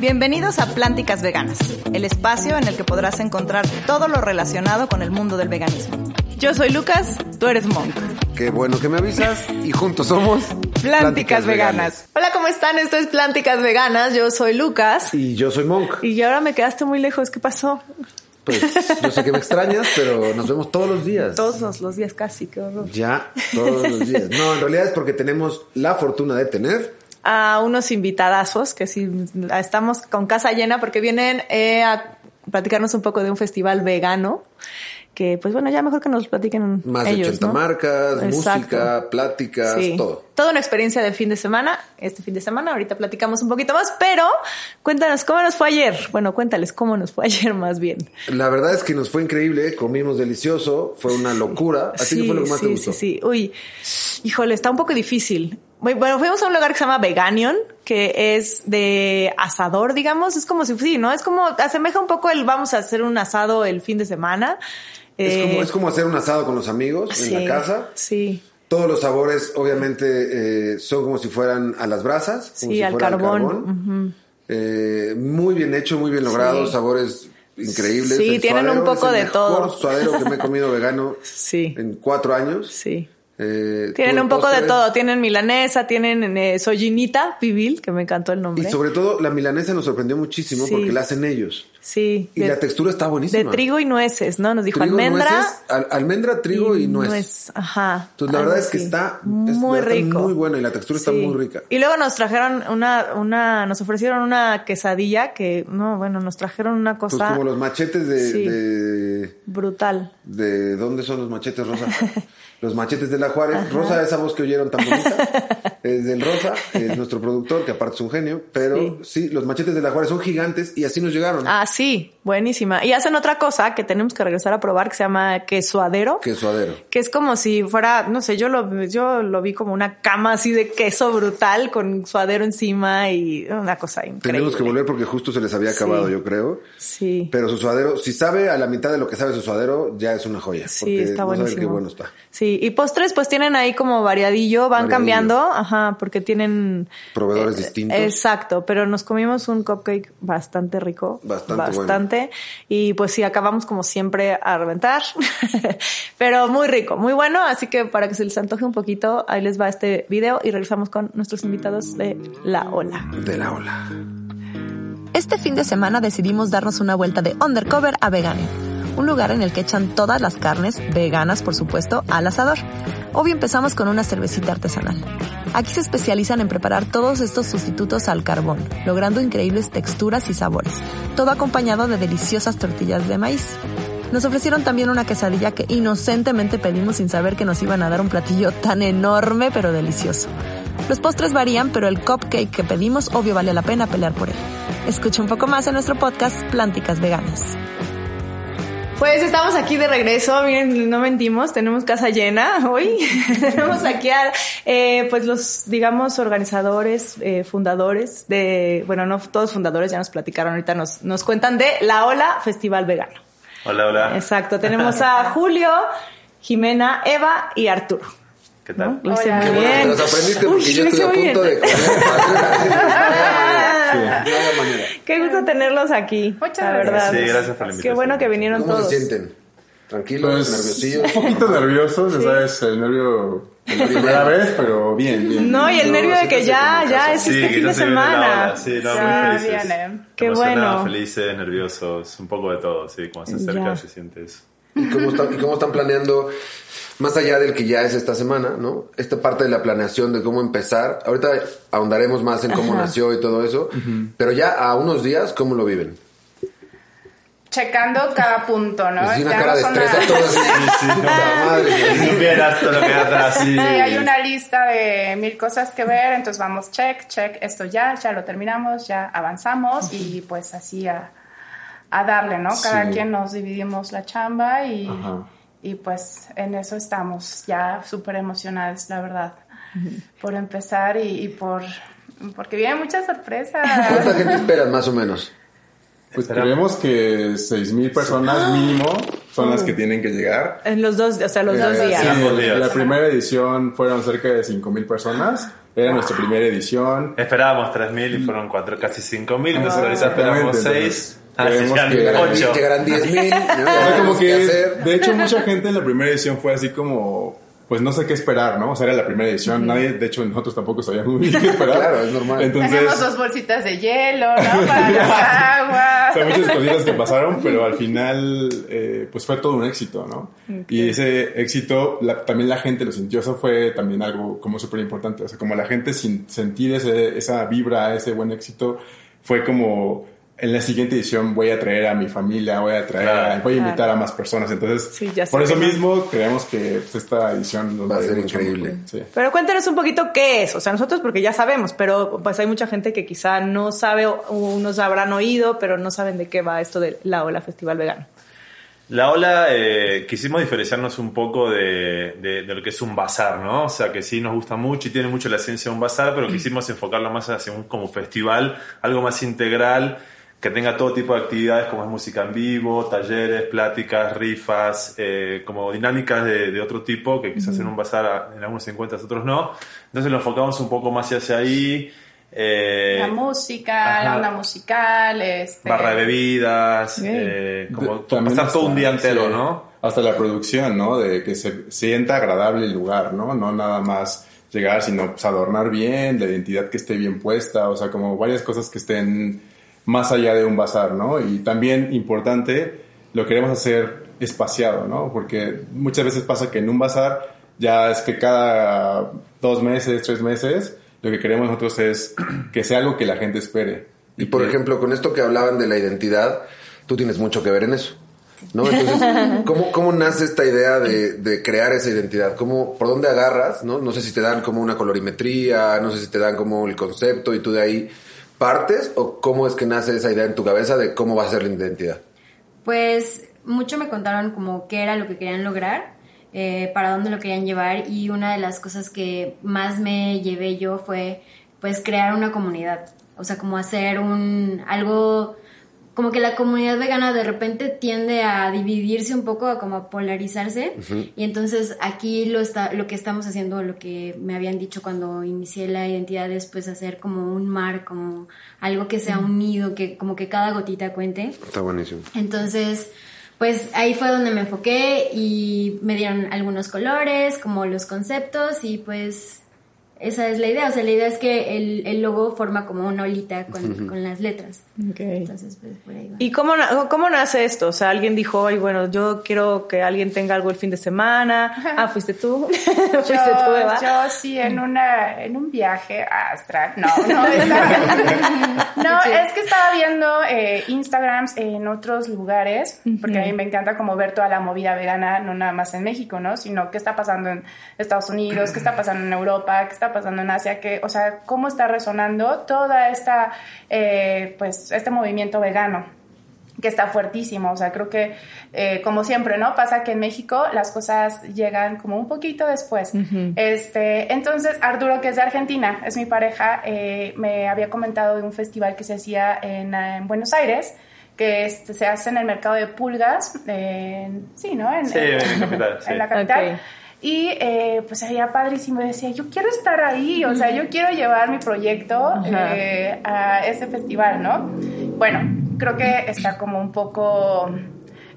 Bienvenidos a Plánticas Veganas, el espacio en el que podrás encontrar todo lo relacionado con el mundo del veganismo. Yo soy Lucas, tú eres Monk. Qué bueno que me avisas y juntos somos Plánticas, veganas. Hola, ¿cómo están? Esto es Plánticas Veganas. Yo soy Lucas. Y yo soy Monk. Y ahora me quedaste muy lejos. ¿Qué pasó? Pues yo sé que me extrañas, pero nos vemos todos los días. Todos los días casi, qué horror. Ya, todos los días. No, en realidad es porque tenemos la fortuna de tener a unos invitadazos que sí estamos con casa llena porque vienen eh, a platicarnos un poco de un festival vegano que pues bueno, ya mejor que nos platiquen Más de 80 marcas, música, pláticas, todo. Toda una experiencia de fin de semana, este fin de semana, ahorita platicamos un poquito más, pero cuéntanos cómo nos fue ayer. Bueno, cuéntales cómo nos fue ayer más bien. La verdad es que nos fue increíble, comimos delicioso, fue una locura. Así que fue lo que más sí, te gustó. Sí, sí, Uy, híjole, está un poco difícil. Bueno, fuimos a un lugar que se llama Veganion, que es de asador, digamos. Es como si, sí, ¿no? Es como, asemeja un poco el vamos a hacer un asado el fin de semana. Es, como, eh, es como hacer un asado con los amigos en la casa. Sí. Todos los sabores, obviamente, eh, son como si fueran a las brasas. Como sí, si al carbón. eh, muy bien hecho, muy bien logrado, sabores increíbles. Sí, tienen un poco de todo. El suadero que me he comido vegano sí. en cuatro años. Sí. Eh, tienen un poco de todo, tienen milanesa, tienen eh, sollinita pibil, que me encantó el nombre. Y sobre todo la milanesa nos sorprendió muchísimo porque la hacen ellos. Sí. Y la textura está buenísima. De trigo y nueces, ¿no? Nos dijo almendra. almendra, trigo y, nuez. Ajá. Entonces la verdad es que está muy rico. muy buena y la textura está muy rica. Y luego nos trajeron una, una, nos ofrecieron una quesadilla que, no, bueno, nos trajeron una cosa. Pues como los machetes de, de Brutal. ¿De dónde son los machetes, Rosa? Los machetes de la Juárez. Rosa, esa voz que oyeron tan bonita, es del Rosa, es nuestro productor, que aparte es un genio. Pero sí. los machetes de la Juárez son gigantes y así nos llegaron. Ah, sí, buenísima. Y hacen otra cosa que tenemos que regresar a probar que se llama quesoadero. Quesoadero. Que es como si fuera, no sé, yo lo, yo lo vi como una cama así de queso brutal con suadero encima y una cosa increíble. Tenemos que volver porque justo se les había acabado, yo creo. Sí. Pero su suadero, si sabe a la mitad de lo que sabe su suadero, ya es una joya. Sí, está no buenísimo. qué bueno está. Sí, y postres pues tienen ahí como variadillo, van cambiando, ajá, porque tienen... Proveedores distintos. Exacto, pero nos comimos un cupcake bastante rico. Bastante Bastante. Y pues sí, acabamos como siempre a reventar, pero muy rico, muy bueno, así que para que se les antoje un poquito, ahí les va este video y regresamos con nuestros invitados de La Ola. De La Ola. Este fin de semana decidimos darnos una vuelta de undercover a Vegane un lugar en el que echan todas las carnes, veganas por supuesto, al asador. Obvio empezamos con una cervecita artesanal. Aquí se especializan en preparar todos estos sustitutos al carbón, logrando increíbles texturas y sabores, todo acompañado de deliciosas tortillas de maíz. Nos ofrecieron también una quesadilla que inocentemente pedimos sin saber que nos iban a dar un platillo tan enorme pero delicioso. Los postres varían, pero el cupcake que pedimos obvio vale la pena pelear por él. Escucha un poco más en nuestro podcast Plánticas Veganas. Pues estamos aquí de regreso, miren, no mentimos, tenemos casa llena hoy. tenemos aquí a, eh, pues los, digamos, organizadores, eh, fundadores de, bueno, no todos fundadores, ya nos platicaron, ahorita nos, nos cuentan de La Ola Festival Vegano. Hola, hola. Exacto, tenemos a Julio, Jimena, Eva y Arturo. ¿Qué tal? Lo hice muy bien. Los aprendiste porque Uy, yo a punto bien. de comer. Qué gusto tenerlos aquí. Muchas la gracias. verdad. Sí, gracias por la Qué invitación. bueno que vinieron ¿Cómo todos. se sienten? ¿Tranquilos? Pues, ¿Nerviosillos? Un poquito nerviosos, ya sabes, el nervio la primera vez, pero bien, bien. No, y el No, nervio de que ya, ya es Sí, este fin de semana. Sí, no, Ya muy felices. viene. Qué bueno. felices, nerviosos, un poco de todo, sí, cuando se acerca Ya. se siente eso. ¿Y cómo, están, ¿Y cómo están planeando, más allá del que ya es esta semana, ¿no? Esta parte de la planeación de cómo empezar. Ahorita ahondaremos más en cómo Ajá. nació y todo eso. Pero ya a unos días, ¿cómo lo viven? Checando cada punto, ¿no? Pues sí, una Tenemos cara de estrés a todos. madre. Todo lo que atrás. Sí, hay una lista de mil cosas que ver, entonces vamos, check, check, esto ya, ya lo terminamos, ya avanzamos y pues así a, a darle, ¿no? Cada Sí. quien nos dividimos la chamba y, y pues en eso estamos ya súper emocionadas, la verdad, por empezar y, y por... Porque vienen muchas sorpresas. ¿Cuánta gente esperan más o menos? Pues creemos que 6.000 personas mínimo son las que tienen que llegar. En los dos, o sea, los Eh, dos días. sí, Ambos días. La primera edición fueron cerca de 5.000 personas. Era nuestra primera edición. Esperábamos 3.000 y fueron cuatro, casi 5.000. Entonces ahorita esperamos Exactamente, 6. Ah, creemos sí, ya, que- Llegarán, ocho. llegarán 10 mil. O sea, como que, de hecho, mucha gente en la primera edición fue así como, pues no sé qué esperar, ¿no? O sea, era la primera edición. Nadie, de hecho, nosotros tampoco sabíamos muy bien qué esperar. Claro, es normal. Tenemos Entonces, dos bolsitas de hielo, ¿no? Para las aguas. o sea, muchas cositas que pasaron, pero al final, eh, pues fue todo un éxito, ¿no? Y ese éxito, la- también la gente lo sintió. Eso fue también algo como súper importante. O sea, como la gente sin sentir ese, esa vibra, ese buen éxito, fue como, en la siguiente edición voy a traer a mi familia, voy a traer, a- Claro. voy a invitar a más personas. Entonces, Sí, por eso mismo creemos que pues, esta edición nos Va a ser increíble. Sí. Pero cuéntanos un poquito qué es. O sea, nosotros porque ya sabemos, pero pues hay mucha gente que quizá no sabe o unos habrán oído, pero no saben de qué va esto de la Ola Festival Vegano. La ola, eh, quisimos diferenciarnos un poco de, de- de lo que es un bazar, ¿no? O sea, que sí nos gusta mucho y tiene mucho la esencia de un bazar, pero quisimos enfocarlo más hacia un como festival, algo más integral, que tenga todo tipo de actividades como es música en vivo, talleres, pláticas, rifas, eh, como dinámicas de, de otro tipo, que quizás en un bazar en algunos se encuentran, otros no. Entonces lo enfocamos un poco más hacia ahí. eh, La música, ajá. la onda musical, este... barra de bebidas, eh, como De- pasar todo un día hasta- entero, sí, ¿no? Hasta la producción, ¿no? De que se sienta agradable el lugar, ¿no? No nada más llegar, sino pues, adornar bien, la identidad que esté bien puesta, o sea, como varias cosas que estén más allá de un bazar, ¿no? Y también importante, lo queremos hacer espaciado, ¿no? Porque muchas veces pasa que en un bazar ya es que cada dos meses, tres meses, lo que queremos nosotros es que sea algo que la gente espere. Y por que- ejemplo, con esto que hablaban de la identidad, tú tienes mucho que ver en eso. ¿No? Entonces, ¿cómo, ¿cómo nace esta idea de, de crear esa identidad? ¿Cómo, ¿Por dónde agarras? ¿no? no sé si te dan como una colorimetría, no sé si te dan como el concepto y tú de ahí partes, o cómo es que nace esa idea en tu cabeza de cómo va a ser la identidad. Pues mucho me contaron como qué era lo que querían lograr, eh, para dónde lo querían llevar y una de las cosas que más me llevé yo fue pues crear una comunidad, o sea, como hacer un algo como que la comunidad vegana de repente tiende a dividirse un poco, a como a polarizarse. Y entonces aquí lo, está, lo que estamos haciendo, lo que me habían dicho cuando inicié la identidad es pues hacer como un mar, como algo que sea unido, que como que cada gotita cuente. Está buenísimo. Entonces, pues ahí fue donde me enfoqué y me dieron algunos colores, como los conceptos y pues esa es la idea. O sea, la idea es que el, el logo forma como una olita con, con las letras. Entonces, pues por ahí va. ¿Y cómo, cómo nace esto? O sea, alguien dijo, ay, bueno, yo quiero que alguien tenga algo el fin de semana. Ah, fuiste tú. fuiste tú, Eva. Yo, yo sí, en, una, en un viaje astral. No, no, estaba- no es que estaba viendo eh, Instagrams en otros lugares, porque a mí me encanta como ver toda la movida vegana, no nada más en México, ¿no? Sino qué está pasando en Estados Unidos, qué está pasando en Europa, qué está pasando en Asia, que, o sea, cómo está resonando toda esta, eh, pues, este movimiento vegano que está fuertísimo. O sea, creo que, eh, como siempre, ¿no? Pasa que en México las cosas llegan como un poquito después. este, entonces, Arturo, que es de Argentina, es mi pareja, eh, me había comentado de un festival que se hacía en, en Buenos Aires que se hace en el mercado de pulgas, en- sí, ¿no? En, Sí, en la capital, sí. en la capital. Ok. Y yo pues sería padrísimo. Decía, yo quiero estar ahí, o sea, yo quiero llevar mi proyecto eh, a ese festival, ¿no? Bueno, creo que está como un poco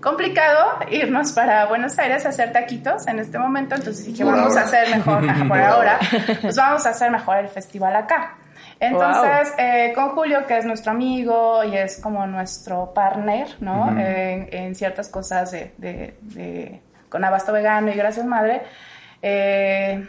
complicado irnos para Buenos Aires a hacer taquitos en este momento, entonces dije, Por vamos ahora. a hacer mejor, ajá, por ahora, pues vamos a hacer mejor el festival acá. Entonces, eh, con Julio, que es nuestro amigo y es como nuestro partner, ¿no? en, en ciertas cosas de, de- de- con Abasto Vegano y Gracias Madre. eh,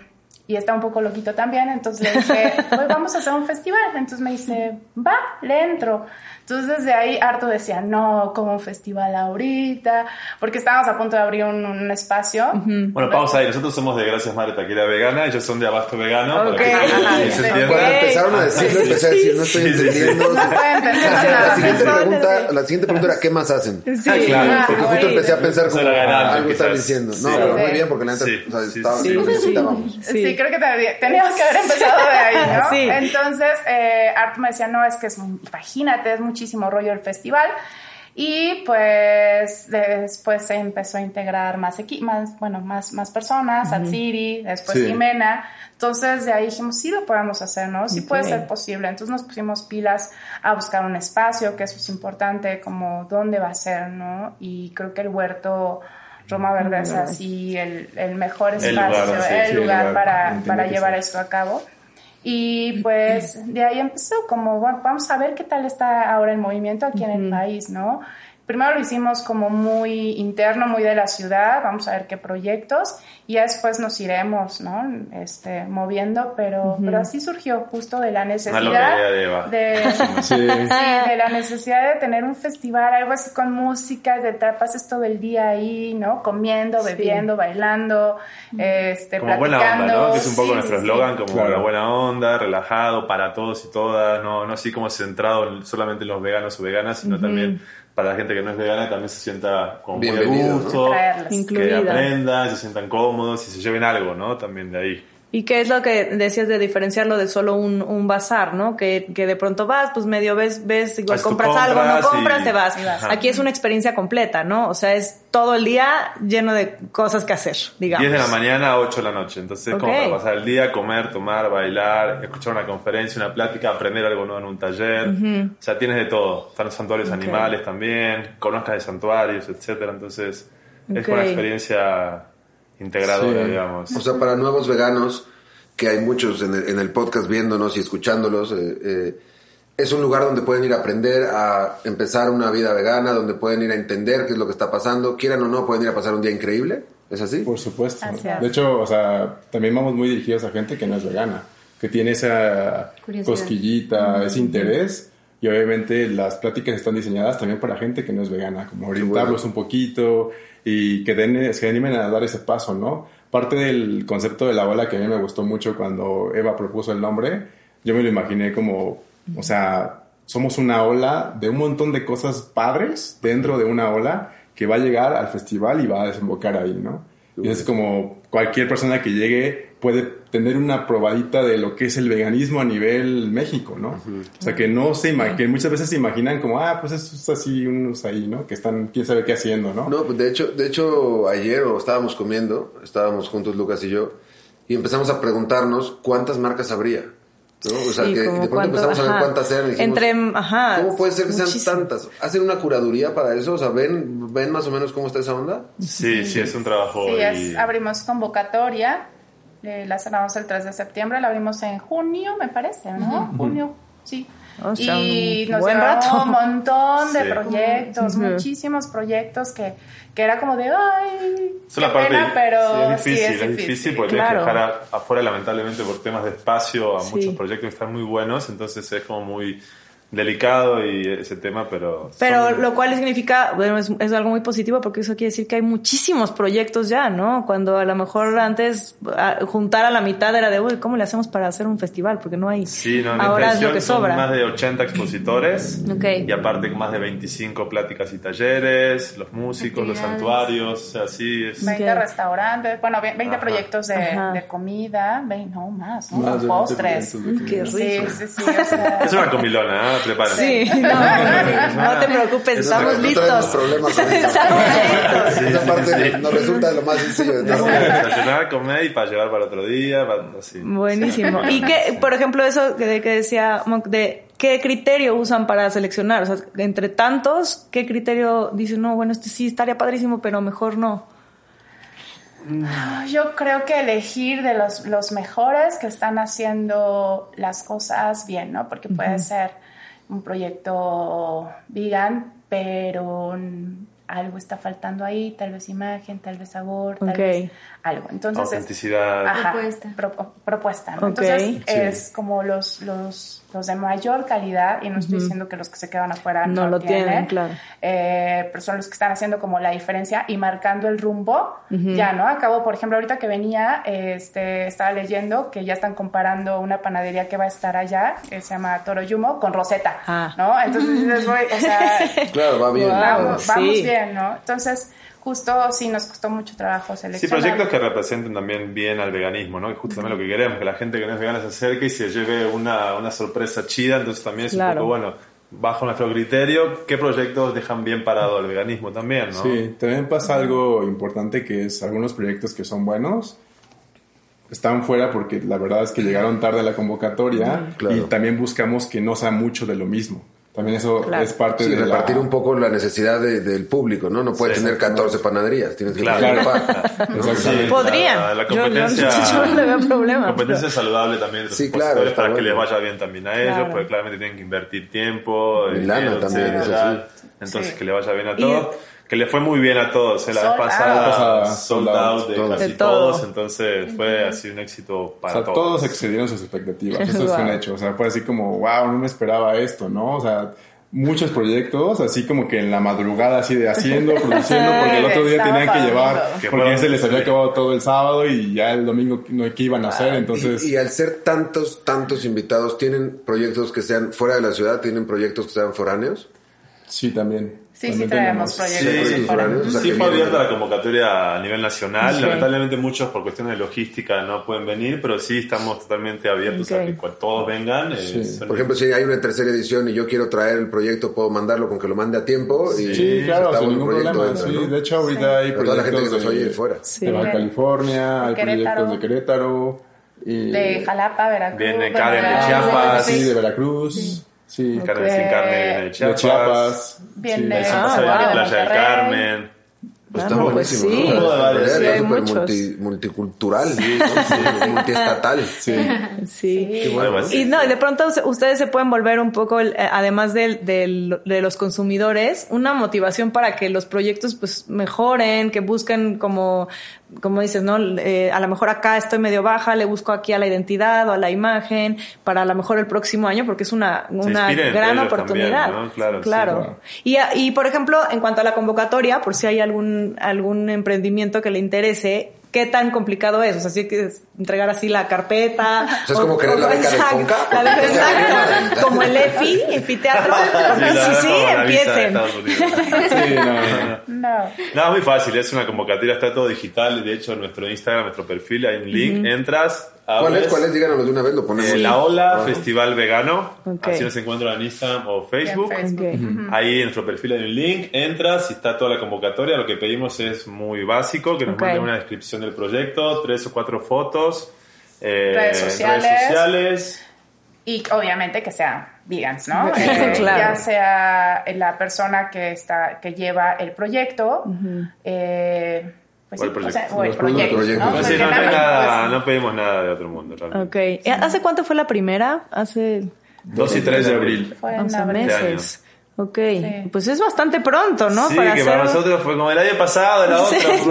y está un poco loquito también, entonces le dije, pues vamos a hacer un festival. Entonces me dice, va, le entro. Entonces desde ahí harto decía, no, como un festival ahorita, porque estábamos a punto de abrir un, un espacio. Bueno, pausa ahí. Nosotros somos de Gracias Madre Taquera Vegana, ellos son de Abasto Vegano. para Ok. que Ajá, se entienda. Cuando empezaron a decirlo, empecé a decir, no estoy Sí, sí, sí. entendiendo. No estoy entendiendo La siguiente, Sí. pregunta, la siguiente pregunta era, ¿qué más hacen? Sí. Ah, claro. Ah, Porque justo empecé a pensar como ganante, algo están diciendo. No, Sí. pero muy Sí. bien, porque la neta, Sí, o sea, sí, estaba- necesitábamos. Sí, creo que te- teníamos que haber empezado de ahí, ¿no? Sí. Entonces, eh, Art me decía, no, es que es, imagínate, es muchísimo rollo el festival. Y pues después se empezó a integrar más, más bueno, más, más personas, uh City, después Jimena. Entonces de ahí dijimos, sí lo podemos hacer, ¿no? Sí puede ser posible. Entonces nos pusimos pilas a buscar un espacio, que eso es importante, como dónde va a ser, ¿no? Y creo que el huerto Roma Verde es así el, el mejor espacio, el lugar, para, para llevar esto a cabo. Y pues de ahí empezó como, bueno, vamos a ver qué tal está ahora el movimiento aquí en el país, ¿no? Primero lo hicimos como muy interno, muy de la ciudad, vamos a ver qué proyectos y después nos iremos, ¿no? Este, moviendo, pero, pero así surgió justo de la necesidad de, sí. de la necesidad de tener un festival, algo así con música, de te pases todo el día ahí, ¿no? Comiendo, bebiendo, bailando, este, como buena onda, ¿no? Que es un poco nuestro eslogan, como la buena onda, relajado para todos y todas, no, no así como centrado solamente en los veganos o veganas, sino también para la gente que no es vegana también se sienta muy a gusto, que aprendan, se sientan cómodos y se lleven algo, ¿no? También de ahí. ¿Y qué es lo que decías de diferenciarlo de solo un, un bazar, no? Que, que, de pronto vas, pues medio ves, ves, igual compras algo, no compras, te vas. Aquí es una experiencia completa, ¿no? O sea, es todo el día lleno de cosas que hacer, digamos. 10 de la mañana a 8 de la noche. Entonces, como para pasar el día, comer, tomar, bailar, escuchar una conferencia, una plática, aprender algo nuevo en un taller. O sea, tienes de todo. Están los santuarios animales también, conozcas de santuarios, etcétera. Entonces, es una experiencia integradora, digamos. O sea, para nuevos veganos, que hay muchos en el, en el podcast viéndonos y escuchándolos, eh, eh, es un lugar donde pueden ir a aprender a empezar una vida vegana, donde pueden ir a entender qué es lo que está pasando, quieran o no, pueden ir a pasar un día increíble. ¿Es así? Por supuesto. De hecho, o sea, también vamos muy dirigidos a gente que no es vegana, que tiene esa cosquillita, ese interés. Y obviamente las pláticas están diseñadas también para gente que no es vegana, como orientarlos un poquito, y que, den, se animen a dar ese paso, ¿no? Parte del concepto de la ola que a mí me gustó mucho cuando Eva propuso el nombre, yo me lo imaginé como, o sea, somos una ola de un montón de cosas padres dentro de una ola que va a llegar al festival y va a desembocar ahí, ¿no? Y es como cualquier persona que llegue puede tener una probadita de lo que es el veganismo a nivel México, ¿no? O sea, que no se que muchas veces se imaginan como, ah, pues eso es así, unos ahí, ¿no? Que están, quién sabe qué haciendo, ¿no? No, pues de hecho, de hecho, ayer o estábamos comiendo, estábamos juntos Lucas y yo, y empezamos a preguntarnos cuántas marcas habría. ¿No? O sea, que de pronto empezamos a ver cuántas eran. Entre, ajá, ¿Cómo puede ser que sean tantas? ¿Hacen una curaduría para eso? O sea, ¿ven, ¿ven más o menos cómo está esa onda? Sí, sí, es un trabajo. Sí, abrimos convocatoria. Eh, la cerramos el 3 de septiembre, la abrimos en junio, me parece, ¿no? Junio, sí. y nos buen un montón de proyectos, muchísimos proyectos que, que era como de, ay, es una parte, pero es difícil, es, difícil, porque tienes que dejar afuera lamentablemente por temas de espacio a muchos proyectos que están muy buenos, entonces es como muy delicado y ese tema, pero... Pero lo cual significa, bueno, es, algo muy positivo porque eso quiere decir que hay muchísimos proyectos ya, ¿no? Cuando a lo mejor antes juntar a la mitad era de, uy, ¿cómo le hacemos para hacer un festival? Porque no hay... Sí, no, Ahora es lo que sobra. más de 80 expositores y aparte más de 25 pláticas y talleres, los músicos, los santuarios, así es. 20 restaurantes, bueno, 20 proyectos de, comida, 20, no más, ¿no? postres. Qué rico. Sí, sí, sí. O sea... Es una comilona, ¿eh? Sí, no, te preocupes, estamos listos. problemas Esa parte nos resulta lo más sencillo de todo. Desayunar, comer y para llevar para otro día. Buenísimo. Y que, por ejemplo, eso que, que decía de qué criterio usan para seleccionar. O sea, entre tantos, ¿qué criterio dicen, no, bueno, este sí estaría padrísimo, pero mejor no? Yo creo que elegir de los, los mejores que están haciendo las cosas bien, ¿no? Porque puede ser un proyecto vegan, pero algo está faltando ahí, tal vez imagen, tal vez sabor, tal vez algo. Entonces, Autenticidad. propuesta. propuesta Entonces, es como los, los los de mayor calidad, y no estoy diciendo que los que se quedan afuera no, lo tienen, claro. Eh, pero son los que están haciendo como la diferencia y marcando el rumbo, ya, ¿no? Acabo, por ejemplo, ahorita que venía, este, estaba leyendo que ya están comparando una panadería que va a estar allá, que se llama Toro Yumo, con Rosetta, ah. ¿no? Entonces, voy, o sea... claro, va bien. Vamos, vamos bien, ¿no? Entonces justo sí nos costó mucho trabajo seleccionar. Sí, proyectos que representen también bien al veganismo, ¿no? Y justo también lo que queremos, que la gente que no es vegana se acerque y se lleve una, una sorpresa chida, entonces también es un poco bueno bajo nuestro criterio, qué proyectos dejan bien parado al veganismo también, ¿no? Sí, también pasa algo importante que es algunos proyectos que son buenos están fuera porque la verdad es que llegaron tarde a la convocatoria Claro. y también buscamos que no sea mucho de lo mismo. También eso Claro. es parte Sí, de repartir la... un poco la necesidad de- del público, ¿no? No puedes Sí, tener 14 panaderías, tienes que Claro. Exactamente. Podrían. La, la Yo- yo- competencia, yo no le veo problema, competencia saludable también Sí, los claro, para que les vaya bien también a ellos, porque claramente tienen que invertir tiempo, Y lana dinero, también, etcétera. eso Entonces Sí. que le vaya bien a Y- todos. Que le fue muy bien a todos. eh, La vez Sold pasada, out. sold Sold out, out de todos. casi De todo. todos. Entonces fue así un éxito O para sea, todos. todos excedieron sus expectativas. Eso es un hecho. O sea, fue así como, wow, no me esperaba esto, ¿no? O sea, muchos proyectos, así como que en la madrugada, así de haciendo, produciendo, porque el otro día tenían que llevar, porque ya se les había acabado todo el sábado y ya el domingo no qué iban a hacer, entonces... Y, y al ser tantos, tantos invitados, ¿tienen proyectos que sean fuera de la ciudad? ¿Tienen proyectos que sean foráneos? Sí, también. Sí, sí traemos Sí, proyectos. proyectos fuera. foráneos. o sea, Sí fue abierta la convocatoria a nivel nacional. Sí. Lamentablemente muchos por cuestiones de logística no pueden venir, pero sí estamos totalmente abiertos a Ok. que todos vengan. eh, Sí. Por ejemplo, si hay una tercera edición y yo quiero traer el proyecto, puedo mandarlo con que lo mande a tiempo. Y Sí, claro, está sin ningún problema. dentro, sí, ¿no? de hecho, ahorita hay Para toda la gente que proyectos nos oye de, de fuera. Sí. de Baja California, hay Querétaro. proyectos de Querétaro. Y, De Jalapa, Veracruz. Viene Karen de Chiapas. Sí, de Veracruz. Sí, Carne sin carne viene de de Chiapas. Chiapas. Viene Eso Ah, en wow. la Playa del. Carmen. Pues Ah, está no, pues sí. ¿no? De sí, hay muchos. multi- multicultural, sí, ¿no? Sí, multiestatal. Sí. Sí. Qué bueno, Algo ¿no? así. Y no, y de pronto ustedes se pueden volver un poco, el- eh, además del- del- de, los consumidores, una motivación para que los proyectos pues mejoren, que busquen como, como dices, ¿no? Eh, a lo mejor acá estoy medio baja, le busco aquí a la identidad o a la imagen, para a lo mejor el próximo año, porque es una, una gran oportunidad. también, ¿no? Claro, sí, claro. Y, a- y, por ejemplo, en cuanto a la convocatoria, por si hay algún, algún emprendimiento que le interese, ¿qué tan complicado es? O sea, si hay que entregar así la carpeta. O sea, es como querer la beca del Fonca, la beca, exacto, como el EFI, Enfiteatro. Porque Sí, sí, empiecen. Sí, no, no. No. No, es muy fácil, es una convocatoria, está todo digital. De hecho, en nuestro Instagram, nuestro perfil, hay un link, entras, ¿Cuál abres, es? ¿Cuál es? Díganos de una vez, lo ponemos. eh, la Ola Ah. Festival Vegano. Ok. Así nos encuentran en Instagram o Facebook. Ahí en nuestro perfil hay un link, entras y está toda la convocatoria. Lo que pedimos es muy básico, que nos Ok. manden una descripción del proyecto, tres o cuatro fotos, eh, Redes sociales. redes sociales. Y obviamente que sean vegans, ¿no? Claro. Eh, Ya sea la persona que está que lleva el proyecto, eh, pues O el sí, proyecto. sea, o el Los productos, proyecto, proyectos. ¿no? Pues sí, Porque no, no hay nada pues, no pedimos nada de otro mundo realmente. Ok. ¿Hace cuánto fue la primera? Hace 2 y 3 de abril. Fue en 11 abril. meses. Ok. Pues es bastante pronto, ¿no? Sí, que hacer- para nosotros fue como el año pasado, la otra. Sí,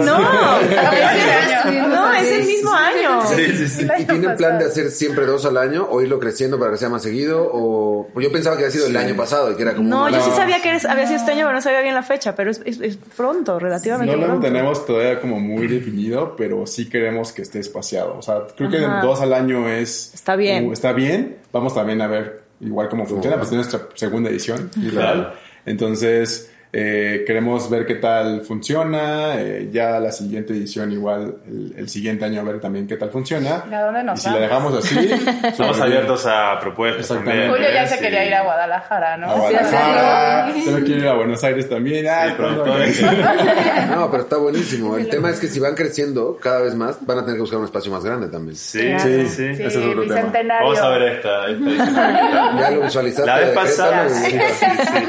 no, no, es el mismo año. Sí, sí, sí. ¿Y tienen plan de hacer siempre dos al año o irlo creciendo para que sea más seguido? O pues yo pensaba que había sido el año pasado y que era como No, yo sí sabía que eres- había sido este año, pero no sabía bien la fecha, pero es, es- es pronto, relativamente No lo pronto. tenemos todavía como muy definido, pero sí queremos que esté espaciado. O sea, creo que dos al año es... Está bien. uh, está bien. Vamos también a ver igual cómo funciona, pues es nuestra segunda edición. Claro. Entonces, eh, queremos ver qué tal funciona. eh, ya la siguiente edición igual, el, el siguiente año a ver también qué tal funciona. ¿Y a dónde nos y si la vamos? dejamos así... Estamos abiertos a propuestas también. Julio ya se Sí. quería ir a Guadalajara, ¿no? A Sí, Guadalajara, yo quiero ir a Buenos Aires también. Ah, Sí, pronto. No, pero está buenísimo. El tema es que si van creciendo cada vez más, van a tener que buscar un espacio más grande también. Sí, sí, sí. Sí, Ese es otro tema. Vamos a ver esta. esta. Ya lo visualizaste. La vez de pasada, sí, sí, sí.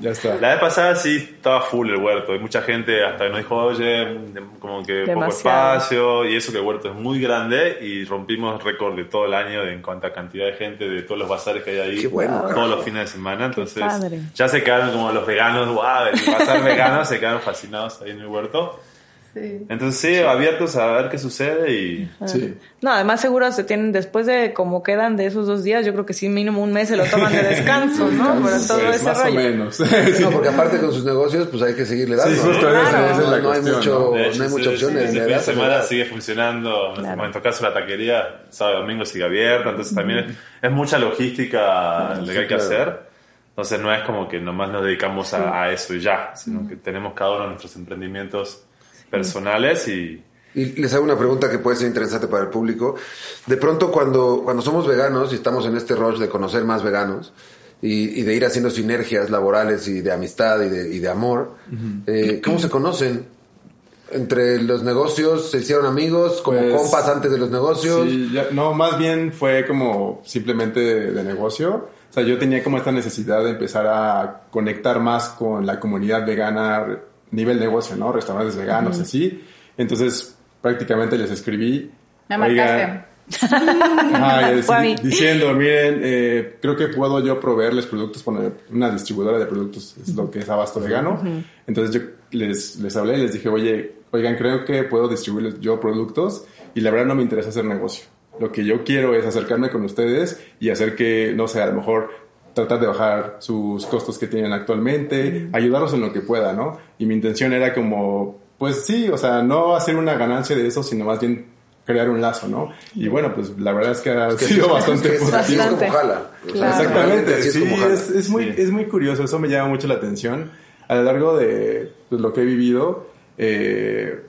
Ya está. La vez pasada sí estaba full el huerto. Hay mucha gente hasta que nos dijo, oye, como que poco Demasiado. espacio. Y eso que el huerto es muy grande. Y rompimos récord de todo el año en cuanto a cantidad de gente, de todos los bazares que hay ahí. Qué bueno, Todos los fines de semana. Entonces ya se quedaron como los veganos, wow, el bazar vegano, se quedaron fascinados ahí en el huerto. Sí. Entonces sí, abiertos a ver qué sucede y... Sí. No, además seguro se tienen, después de como quedan de esos dos días, yo creo que sí mínimo un mes se lo toman de descanso, ¿no? Pero todo Pues, ese más o rollo. menos. No, porque aparte con sus negocios, pues hay que seguirle dando. Sí, justo ¿no? esa- No, esa es la no hay cuestión, mucho, ¿no? De hecho, no hay sí, muchas opciones. sí, de de edad, semana sigue funcionando. Claro. En nuestro caso, la taquería, sábado y domingo sigue abierta. Entonces, también es, es mucha logística lo que hay que claro. hacer. Entonces, no es como que nomás nos dedicamos a, a eso y ya, sino que tenemos cada uno nuestros emprendimientos personales y. Y les hago una pregunta que puede ser interesante para el público. De pronto, cuando, cuando somos veganos y estamos en este rush de conocer más veganos, y, y de ir haciendo sinergias laborales y de amistad y de, y de amor. Eh, ¿Cómo se conocen? Entre los negocios, ¿se hicieron amigos como Pues, compas antes de los negocios? Sí, ya- no, más bien fue como simplemente de, de negocio. O sea, yo tenía como esta necesidad de empezar a conectar más con la comunidad vegana nivel negocio, ¿no? Restaurantes veganos, así. Entonces, prácticamente les escribí. Me "Oigan, marcaste. Ajá, y Fue a mí. diciendo, miren, eh, creo que puedo yo proveerles productos, bueno, una distribuidora de productos es lo que es Abasto Vegano. Entonces yo les, les hablé y les dije, oye, oigan, creo que puedo distribuirles yo productos y la verdad no me interesa hacer negocio. Lo que yo quiero es acercarme con ustedes y hacer que, no sé, a lo mejor tratar de bajar sus costos que tienen actualmente, ayudarlos en lo que pueda, ¿no? Y mi intención era como, pues sí, o sea, no hacer una ganancia de eso, sino más bien crear un lazo, ¿no? Y bueno, pues la verdad es que ha sido bastante Es que es- como Bastante. jala. O sea, Exactamente, sí, como jala. es, es muy, es muy curioso, eso me llama mucho la atención. A lo largo de pues, lo que he vivido, eh,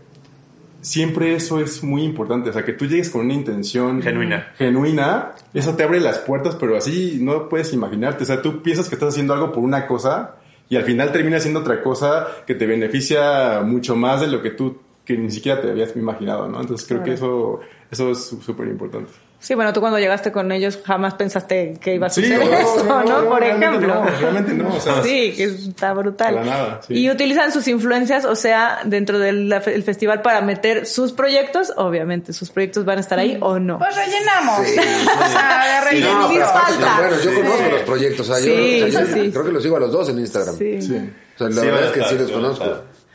siempre eso es muy importante, o sea, que tú llegues con una intención Genuina. genuina, eso te abre las puertas, pero así no puedes imaginarte, o sea, tú piensas que estás haciendo algo por una cosa y al final termina siendo otra cosa que te beneficia mucho más de lo que tú que ni siquiera te habías imaginado, ¿no? Entonces creo que eso, eso es súper importante. Sí, bueno, tú cuando llegaste con ellos jamás pensaste que iba a suceder no, esto, ¿no? no, no, Por realmente ejemplo. no, realmente no, o sea, sí, que está brutal. Para nada, sí. Y utilizan sus influencias, o sea, dentro del el festival para meter sus proyectos, obviamente, sus proyectos van a estar ahí o no. Pues rellenamos. Sí. O sea, de Sí, relleno. No, sí pero falta. buenos. Yo conozco los proyectos. O sea, yo, Sí, o sea, yo sí, sí. creo que los sigo a los dos en Instagram. Sí. Sí. O sea, la Sí, verdad es que estar, sí los conozco.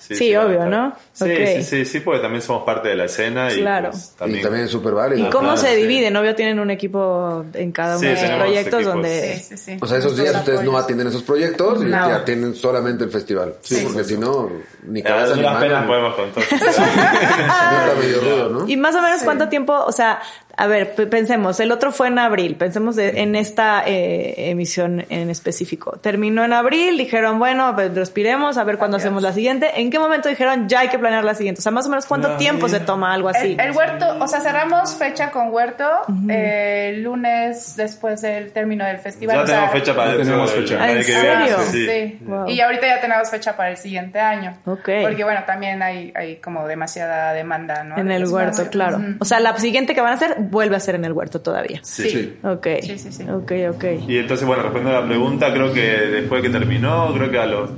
Sí, van a obvio. ¿no? Sí, sí, sí, sí, porque también somos parte de la escena y Claro. pues, Y también es súper válido. ¿Y cómo claro, se sí. dividen? Obvio tienen un equipo en cada uno Sí, de sus tenemos proyectos equipos. donde... Sí, sí, sí. O sea, esos días ustedes no atienden esos proyectos y No. atienden solamente el festival. Sí, porque si no, ni A cabeza ni mano. podemos contar. Está medio rudo, ¿no? Y más o menos cuánto tiempo, o sea, a ver, pensemos, el otro fue en abril, pensemos de- en esta eh, emisión en específico. Terminó en abril, dijeron, bueno, pues respiremos, a ver cuándo hacemos la siguiente. ¿En qué momento dijeron, ya hay que planear la siguiente? O sea, más o menos cuánto No, tiempo se toma algo así. El, el huerto, o sea, cerramos fecha con huerto eh, el lunes después del término del festival. Ya o sea, tenemos fecha para dentro tenemos fecha. año ¿En serio? sí. Sí. Wow. Y ahorita ya tenemos fecha para el siguiente año. Ok. Porque bueno, también hay, hay como demasiada demanda, ¿no? En el huerto, claro. O sea, la siguiente que van a hacer vuelve a ser en el huerto todavía. Sí. Sí. Ok. Sí, sí, sí. Ok, ok. Y entonces, bueno, respondiendo a la pregunta, creo que después que terminó, creo que a los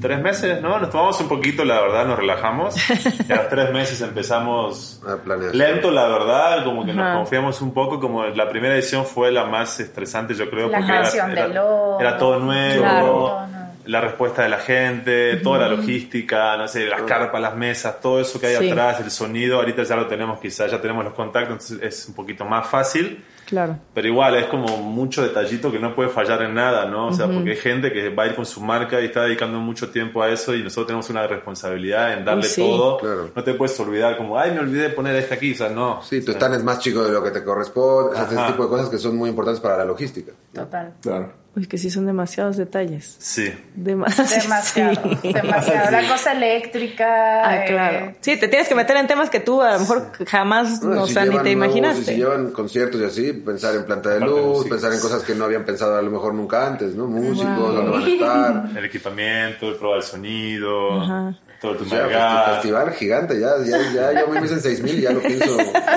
tres meses, ¿no? Nos tomamos un poquito, la verdad, nos relajamos. Y a los tres meses empezamos A planear. lento, la verdad, como que Ajá. nos confiamos un poco, como la primera edición fue la más estresante, yo creo, La porque canción era, de era, era todo nuevo. Claro. La respuesta de la gente, toda la logística, no sé, las carpas, las mesas, todo eso que hay Sí. atrás, el sonido, ahorita ya lo tenemos, quizás ya tenemos los contactos, entonces es un poquito más fácil. Claro. Pero igual es como mucho detallito que no puede fallar en nada, ¿no? O sea, porque hay gente que va a ir con su marca y está dedicando mucho tiempo a eso y nosotros tenemos una responsabilidad en darle Uy, sí. todo. Claro. No te puedes olvidar como, ay, me olvidé de poner este aquí, o sea, no. Sí, tu stand es más chico de lo que te corresponde. O sea, ese tipo de cosas que son muy importantes para la logística. Total. Claro. Uy, que sí son demasiados detalles. Sí. Demasiado. Demasiado. Sí. Demasiado. La cosa eléctrica. Ah, eh, claro. Sí, te tienes que meter en temas que tú a lo mejor jamás, No, o si sea, ni te nuevos, imaginaste. si llevan conciertos y así, pensar en planta de luz, pensar en cosas que no habían pensado a lo mejor nunca antes, ¿no? Músicos, Wow. dónde van a estar. El equipamiento, el prueba del sonido, Ajá. Todo tu O sea, mercado. festi- festival gigante, ya, ya, ya, yo me dicen 6000 y ya lo pienso.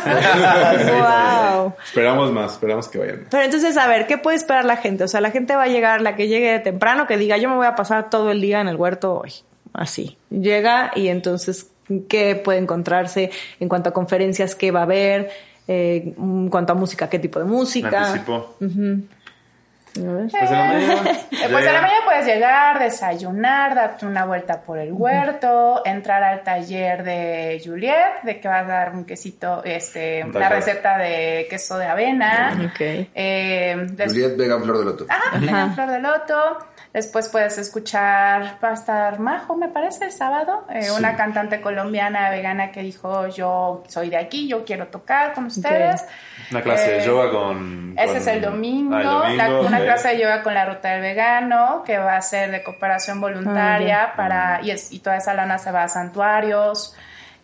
wow. Esperamos más, esperamos que vayan. Pero entonces, a ver, ¿qué puede esperar la gente? O sea, la gente va a llegar, la que llegue temprano, que diga, yo me voy a pasar todo el día en el huerto hoy. Así. Llega y entonces, ¿qué puede encontrarse en cuanto a conferencias? ¿Qué va a haber? Eh, en cuanto a música, ¿qué tipo de Me música? anticipo. Ver. Pues en la mañana. Pues a la llega- mañana puedes llegar, desayunar, darte una vuelta por el huerto, entrar al taller de Juliet, de que vas a dar un quesito, este, Un la taller. receta de queso de avena. Ok. Eh, Juliet Vegan Flor de Loto. Ajá, en Flor de Loto. Después puedes escuchar, va a estar Majo, me parece, el sábado, eh, una cantante colombiana vegana que dijo, yo soy de aquí, yo quiero tocar con ustedes. Una clase de Eh, yoga con... Ese con- es el domingo, Ah, el domingo, la- una clase de yoga con la ruta del vegano, que va a ser de cooperación voluntaria para, y, es- y toda esa lana se va a santuarios.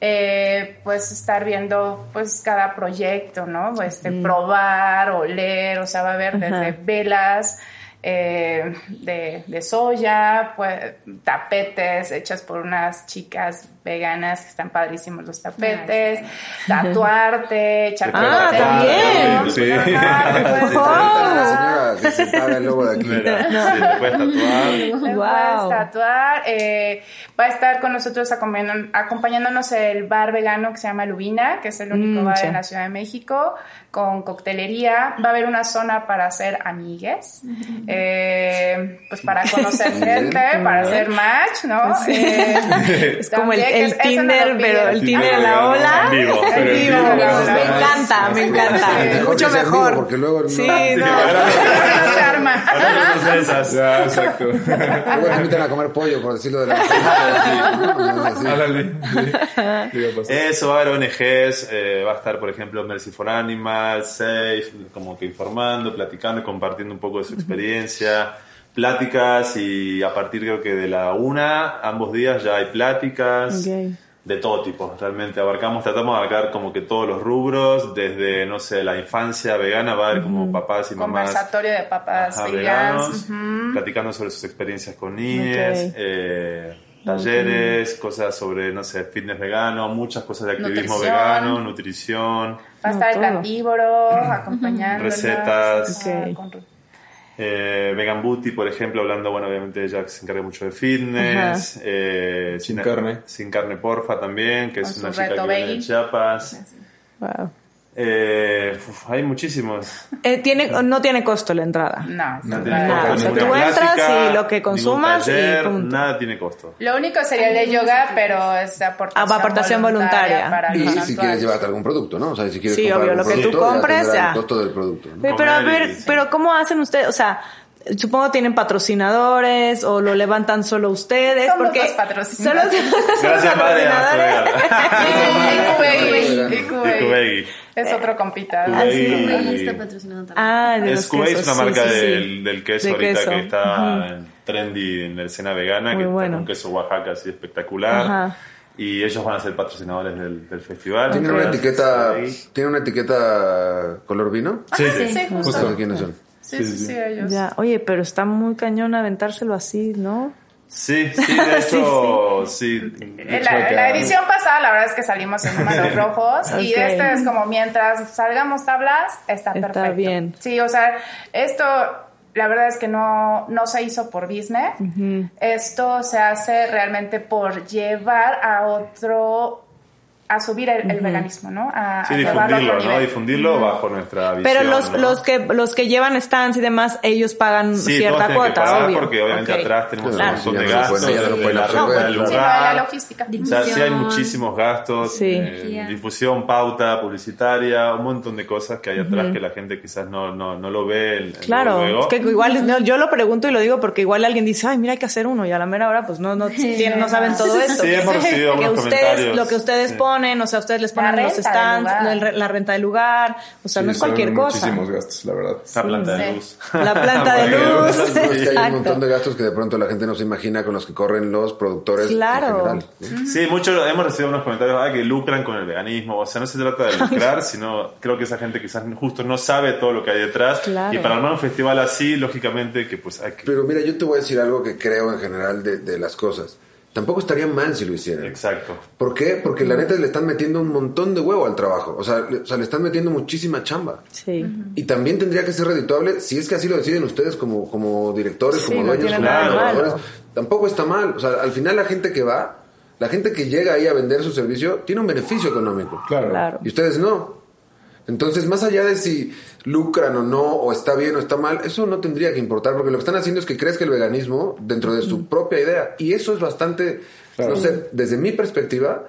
Eh, pues estar viendo pues cada proyecto, ¿no? Este, Probar, oler, o sea, va a haber desde velas, eh, de, de soya, pues, tapetes hechas por unas chicas veganas que están padrísimos los tapetes, tatuarte, echar Ah, también. Sí. Puedes La señora que se paga el logo de aquí. Mira, sí, te puedes tatuar. Eh, va a estar con nosotros acompañándonos el bar vegano que se llama Lubina, que es el único Mm, bar sí. en la Ciudad de México, con coctelería. Va a haber una zona para hacer amigues, eh, pues para conocer gente, para hacer match, ¿no? Eh, Es como el, el Tinder, pero el. Tinder a la ola. En vivo. Me encanta, me encanta. Mucho mejor. porque luego Sí, no. se arma. ahora no sé esas. Ya, exacto. Luego nos invitan a comer pollo, por decirlo de la. Eso va a haber ONGs, eh, va a estar, por ejemplo, Mercy for Animals, Safe, como que informando, platicando, compartiendo un poco de su experiencia, pláticas y a partir creo que de la una, ambos días ya hay pláticas. De todo tipo, realmente abarcamos, tratamos de abarcar como que todos los rubros, desde, no sé, la infancia vegana, va a haber como papás y mamás Conversatorio de papas Ajá, veganos, platicando sobre sus experiencias con niñes, Ok. eh, talleres, cosas sobre, no sé, fitness vegano, muchas cosas de activismo Nutrición. vegano, nutrición, Va a No, estar el plantívoro acompañándonos. Recetas. Con- eh, Vegan Booty, por ejemplo, hablando, bueno, obviamente ella se encarga mucho de fitness, eh, Sin China- carne. Sin carne porfa también, que Con es una chica que viene de veggie. Chiapas. Wow. Eh, uf, hay muchísimos. Eh, tiene, no tiene costo la entrada. No, No tiene Nada, costo, o sea, tú entras clásica, y lo que consumas y punto. Nada tiene costo. Lo único sería el de yoga, pero es aportación, Ah, aportación voluntaria. Y si quieres llevarte algún producto, ¿no? O sea, si quieres Sí, comprar obvio, lo que tú compres, ya. el costo del producto. pero a ver, pero ¿cómo hacen ustedes? O sea, supongo tienen patrocinadores o lo levantan solo ustedes Somos porque los patrocinadores. solo Gracias. Cubegui. Es otro compita. Y- como está patrocinado también. Ah, de Es es una sí, marca sí, sí. del, del queso De ahorita queso. que está Ujú. en trendy en la escena vegana, Muy que bueno. está un queso Oaxaca así espectacular. Ajá. Y ellos van a ser patrocinadores del, del festival. ¿Tienen Ok. una etiqueta. ¿tiene una etiqueta color vino? Sí, sí, sí, No justo. quiénes son. Sí, sí, sí, ellos. Ya, oye, pero está muy cañón aventárselo así, ¿no? Sí, sí, de hecho, sí. En la, edición pasada, la verdad es que salimos en números rojos. Y Ok. este es como mientras salgamos tablas, está, Está perfecto. bien. Sí, o sea, esto, la verdad es que no, no se hizo por business. Esto se hace realmente por llevar a otro, a subir el, el veganismo, ¿no? A, Sí, a difundirlo, ¿no? Difundirlo bajo nuestra visión. Pero los, ¿no? los que los que llevan stands y demás, ellos pagan Sí, todos cierta que cuota, pagar obvio. porque obviamente Ok. atrás tenemos Claro, un montón sí, de no gastos. ya no pueden la claro. Sí, lo de la lugar. logística. O sea, sí hay Difusión. muchísimos gastos, Sí. eh, difusión, pauta, publicitaria, un montón de cosas que hay atrás que la gente quizás no, no, no lo ve. en Claro, luego. es que igual no, yo lo pregunto y lo digo porque igual alguien dice, ay, mira, hay que hacer uno y a la mera hora pues no no, tienen- no saben todo esto. Sí, hemos recibido que algunos comentarios. lo que ustedes Sí. Ponen, o sea, ustedes les ponen los stands, la renta del lugar, o sea, Sí, no es cualquier cosa. muchísimos gastos, la verdad. La planta de Sí. luz. La planta de luz. Es que hay un montón de gastos que de pronto la gente no se imagina con los que corren los productores Claro. en general. ¿no? Sí, mucho, hemos recibido unos comentarios ah, que lucran con el veganismo. O sea, no se trata de lucrar, sino creo que esa gente quizás justo no sabe todo lo que hay detrás. Claro. Y para armar un festival así, lógicamente, que pues hay que... Pero mira, yo te voy a decir algo que creo en general de, de las cosas. Tampoco estaría mal si lo hicieran. Exacto. ¿Por qué? Porque la neta le están metiendo un montón de huevo al trabajo. O sea, le, o sea, le están metiendo muchísima chamba. Sí. Y también tendría que ser redituable si es que así lo deciden ustedes como, como directores, Sí, como no dueños, tiene como malo. Tampoco está mal. O sea, al final la gente que va, la gente que llega ahí a vender su servicio, tiene un beneficio económico. Claro. Claro. Y ustedes no. Entonces, más allá de si lucran o no, o está bien o está mal, eso no tendría que importar, porque lo que están haciendo es que crezca el veganismo dentro de su propia idea. Y eso es bastante, no sé, desde mi perspectiva,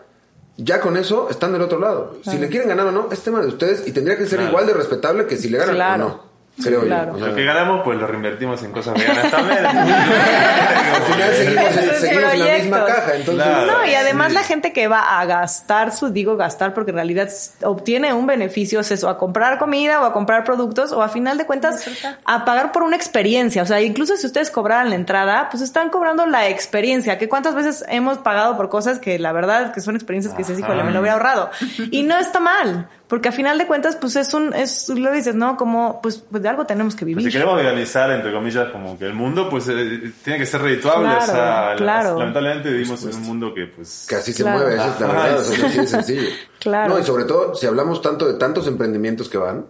ya con eso están del otro lado. Si le quieren ganar o no, es tema de ustedes y tendría que ser Claro. igual de respetable que si le ganan o no. Creo Claro. yo. Lo que ganamos, pues lo reinvertimos en cosas veganas también. al final seguimos, en- Sus seguimos en la misma proyectos. caja. Entonces, Claro. No, y además Sí. la gente que va a gastar su, digo gastar porque en realidad obtiene un beneficio, es eso, a comprar comida o a comprar productos o a final de cuentas a pagar por una experiencia. O sea, incluso si ustedes cobraran la entrada, pues están cobrando la experiencia. Que cuántas veces hemos pagado por cosas que la verdad que son experiencias que dices, híjole, me lo hubiera ahorrado. Y no está mal. Porque a final de cuentas, pues es un, es, lo dices, ¿no? Como, pues, pues de algo tenemos que Pues vivir. si queremos veganizar, entre comillas, como que el mundo, pues eh, tiene que ser redituable. Claro, o sea, claro. lamentablemente vivimos en un mundo que, pues. Que así se Claro. mueve, esa es la verdad, o sea, es así de sencillo. Claro. No, y sobre todo, si hablamos tanto de tantos emprendimientos que van,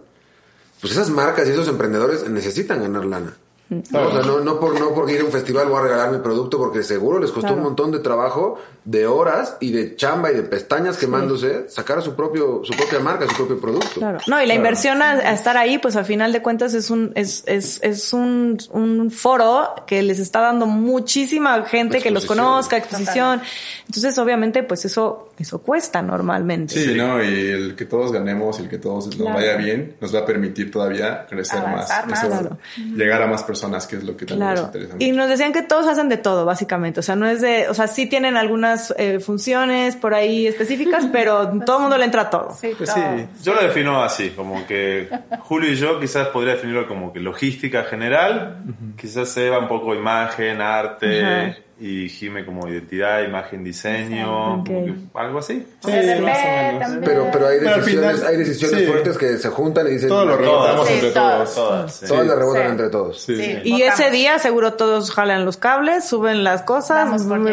pues esas marcas y esos emprendedores necesitan ganar lana. No, o sea, no, no, por, no por ir a un festival voy a regalar mi producto porque seguro les costó Claro. un montón de trabajo, de horas y de chamba y de pestañas quemándose, sacar a su propio, su propia marca, su propio producto. Claro. No, y la inversión a, a estar ahí, pues al final de cuentas es un, es, es, es un, un foro que les está dando muchísima gente que los conozca, exposición. Entonces, obviamente, pues eso, eso cuesta normalmente. Sí, ¿no? Y el que todos ganemos y el que todos nos Claro. vaya bien nos va a permitir todavía crecer Avanzar más. más. Eso, Claro. Llegar a más personas, que es lo que también nos interesa. Y nos decían que todos hacen de todo, básicamente. O sea, no es de, o sea, sí tienen algunas eh, funciones por ahí específicas, pero todo el mundo le entra a todo. Sí, Pues todo. sí, yo lo defino así, como que Julio y yo quizás podría definirlo como que logística general, quizás Eva un poco imagen, arte. Y Jime como identidad, imagen, diseño, Ok. como que algo así. Sí, RP más o menos. Pero, pero hay decisiones, final, hay decisiones sí. fuertes que se juntan y dicen, Todo lo todas, rebotamos Sí, entre todos. Todas. sí. todas rebotan Sí. entre todos. Sí. Sí. Y Votamos. ese día seguro todos jalan los cables, suben las cosas, Ah, van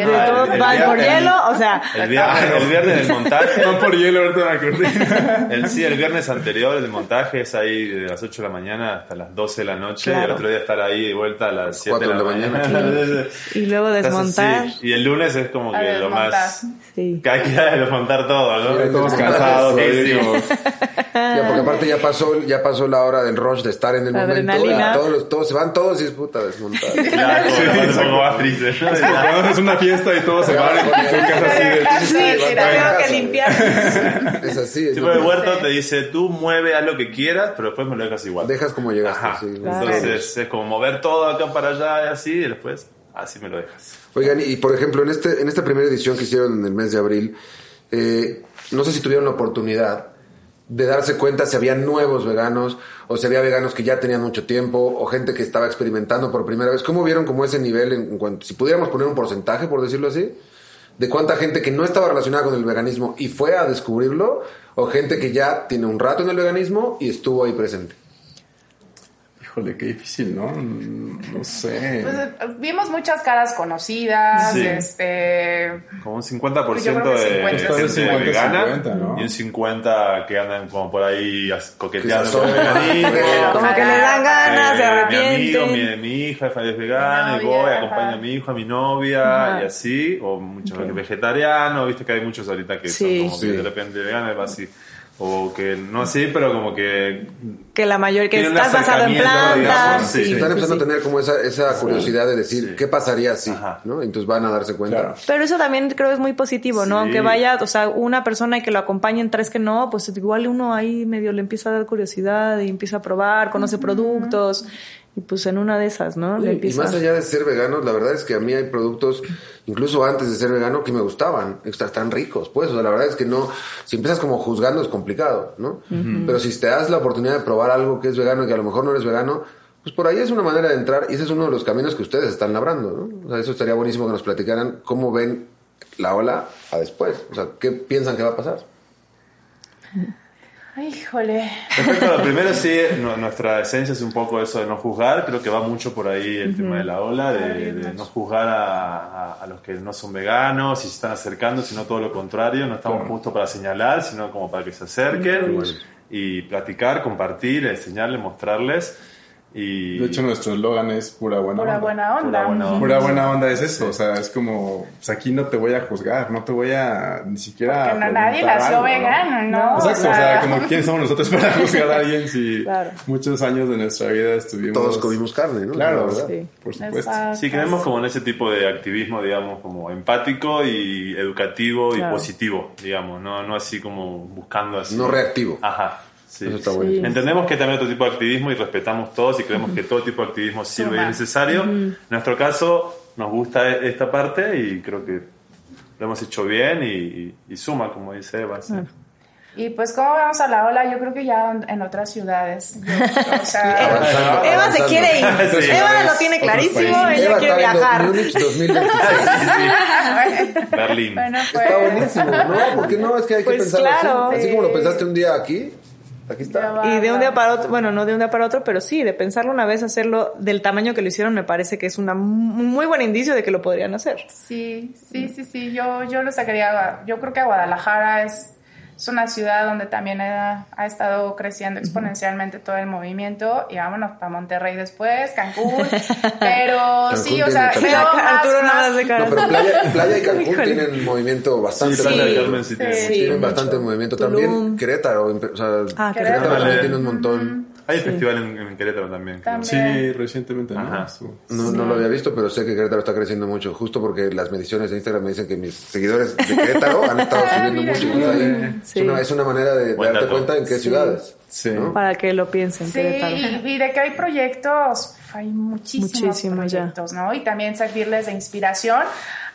por hielo, o sea, El viernes, el viernes del montaje, Van por hielo ahorita me acordé. el, sí, el viernes anterior el montaje es ahí de las 8 de la mañana hasta las 12 de la noche, y el otro día estar ahí de vuelta a las 7 de Cuatro la, de la mañana. mañana. y luego Entonces, desmontar. sí, Y el lunes es como A que lo más... Sí. Que hay que desmontar todo, ¿no? Sí, Todos Sí, cansados, Ya, porque aparte ya pasó, ya pasó la hora del rush de estar en el La momento. Todos, los- todos se van todos y es puta desmontar. Claro, haces una fiesta y todos se van de... Sí, tengo que limpiar. Es así. es de que- huerto te dice, tú mueve, haz lo que quieras, pero después me lo dejas igual. Dejas como llegaste. Entonces es como mover todo acá para allá y así, y después así me lo dejas. Oigan, y por ejemplo, en este en esta primera edición que hicieron en el mes de abril, eh, no sé si tuvieron la oportunidad de darse cuenta si había nuevos veganos o si había veganos que ya tenían mucho tiempo o gente que estaba experimentando por primera vez. ¿Cómo vieron como ese nivel en, en cuanto, si pudiéramos poner un porcentaje, por decirlo así, de cuánta gente que no estaba relacionada con el veganismo y fue a descubrirlo o gente que ya tiene un rato en el veganismo y estuvo ahí presente? Híjole, qué difícil, ¿no? No sé. Pues, eh, vimos muchas caras conocidas, Sí. este... Como un 50% Yo creo que de, 50, de Esto es gente 50, vegana 50, ¿no? y un 50 que andan como por ahí coqueteando Que con. Como que le dan ganas, se Eh, mi amigo, arrepienten. mi, mi hija es vegana y voy, acompaño a mi hijo, a mi novia Ajá. y así, o muchos vegetarianos, viste que hay muchos ahorita que Sí. son como que Sí. de repente veganos, va así, o que no así, pero como que Que la mayor, que estás basado en plantas. digamos, sí, sí, Están sí, empezando sí. a tener como esa, esa curiosidad de decir, Sí. ¿qué pasaría si? ¿no? Entonces van a darse cuenta. Claro. Pero eso también creo es muy positivo, ¿no? Sí. Aunque vaya, o sea, una persona y que lo acompañen tres que no, pues igual uno ahí medio le empieza a dar curiosidad y empieza a probar, conoce productos y pues en una de esas, ¿no? Le Y- más allá de ser veganos, la verdad es que a mí hay productos, incluso antes de ser vegano, que me gustaban. Están tan ricos, pues. O sea, la verdad es que no. Si empiezas como juzgando es complicado, ¿no? Pero si te das la oportunidad de probar algo que es vegano y que a lo mejor no eres vegano, pues por ahí es una manera de entrar y ese es uno de los caminos que ustedes están labrando, ¿no? O sea, eso estaría buenísimo que nos platicaran cómo ven la ola a después. O sea, ¿qué piensan que va a pasar? Ay, Híjole. Respecto a lo primero, sí, nu- nuestra esencia es un poco eso de no juzgar. Creo que va mucho por ahí el tema de la ola, de, de no juzgar a, a- a los que no son veganos y se están acercando, sino todo lo contrario. No estamos justo para señalar, sino como para que se acerquen y platicar, compartir, enseñarles, mostrarles. Y De hecho, nuestro eslogan es pura buena Pura onda. buena onda. Pura buena onda. Pura buena onda es eso, o sea, es como, pues aquí no te voy a juzgar, no te voy a ni siquiera. Que no- nadie nació algo, ¿no? vegano, ¿no? Exacto, o sea, como quién somos nosotros para juzgar a alguien si Claro. muchos años de nuestra vida estuvimos. Todos comimos carne, ¿no? Claro. Sí. por supuesto. Exacto. Sí, creemos como en ese tipo de activismo, digamos, como empático y educativo Claro. y positivo, digamos, no, no así como buscando así. No reactivo. Ajá. Sí. Eso está Sí. Entendemos que también hay otro tipo de activismo y respetamos todos y creemos que todo tipo de activismo sirve y es necesario. En nuestro caso, nos gusta e- esta parte y creo que lo hemos hecho bien y, y- y suma, como dice Eva. sí. Y pues, ¿cómo vamos a la ola? Yo creo que ya en otras ciudades. Yo, o sea, Avanzando, Eva se quiere ir. Sí. Eva lo tiene clarísimo, ella Eva quiere viajar. Múnich 2026. Berlín. bueno, pues, Está buenísimo, ¿no? Porque no, es que hay que Pues pensarlo claro. así. Así como lo pensaste un día aquí, aquí está. va, Y de un día para otro, bueno, no de un día para otro, pero sí, de pensarlo una vez, hacerlo del tamaño que lo hicieron, me parece que es una- un muy buen indicio de que lo podrían hacer. Sí, sí, sí, sí. Yo, yo lo sacaría. Yo creo que Guadalajara es, es una ciudad donde también ha, ha estado creciendo exponencialmente todo el movimiento. Y vámonos para Monterrey después, Cancún. Pero sí, o sea, veo Arturo nada más- de cara. No, pero Playa, Playa y Cancún Híjole. tienen movimiento bastante Sí, sí. Sí. Tienen mucho. bastante movimiento. Tulum. También Querétaro, o sea, Ah, Querétaro Querétaro. también tiene un montón. Hay festival en, en Querétaro también. Sí, recientemente, ¿no? Ajá. Estuvo. No, no lo había visto, pero sé que Querétaro está creciendo mucho, justo porque las mediciones de Instagram me dicen que mis seguidores de Querétaro han estado subiendo mira, mucho. Sí. es, una, es una manera de, Buen darte dato. cuenta en qué ciudades. Sí. ¿no? Para que lo piensen, Sí, Querétaro. y, y de que hay proyectos, hay muchísimos ya. proyectos, ¿no? Y también servirles de inspiración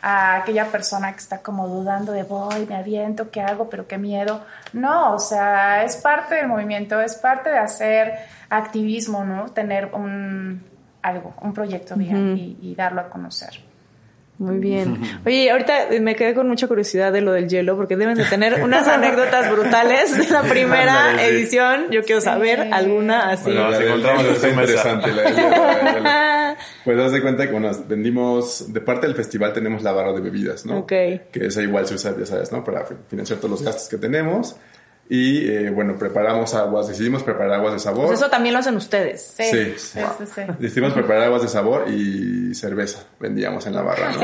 a aquella persona que está como dudando de voy, me aviento, ¿qué hago? Pero qué miedo. No, o sea, es parte del movimiento, es parte de hacer activismo, ¿no? Tener un algo, un proyecto bien y, y darlo a conocer. Muy bien. Oye, ahorita me quedé con mucha curiosidad de lo del hielo, porque deben de tener unas anécdotas brutales de la primera Ándale, sí. edición. Yo quiero saber alguna así. Bueno, la nos del encontramos está interesante. la hielo, la. Pues haz de cuenta que bueno, vendimos, de parte del festival tenemos la barra de bebidas, ¿no? Ok. Que esa igual se usa, ya sabes, ¿no? Para financiar todos los gastos que tenemos. Y eh, bueno, preparamos aguas, decidimos preparar aguas de sabor. Pues eso también lo hacen ustedes. Sí, Sí. sí, sí, sí. Decidimos preparar aguas de sabor y cerveza, vendíamos en la barra, ¿no?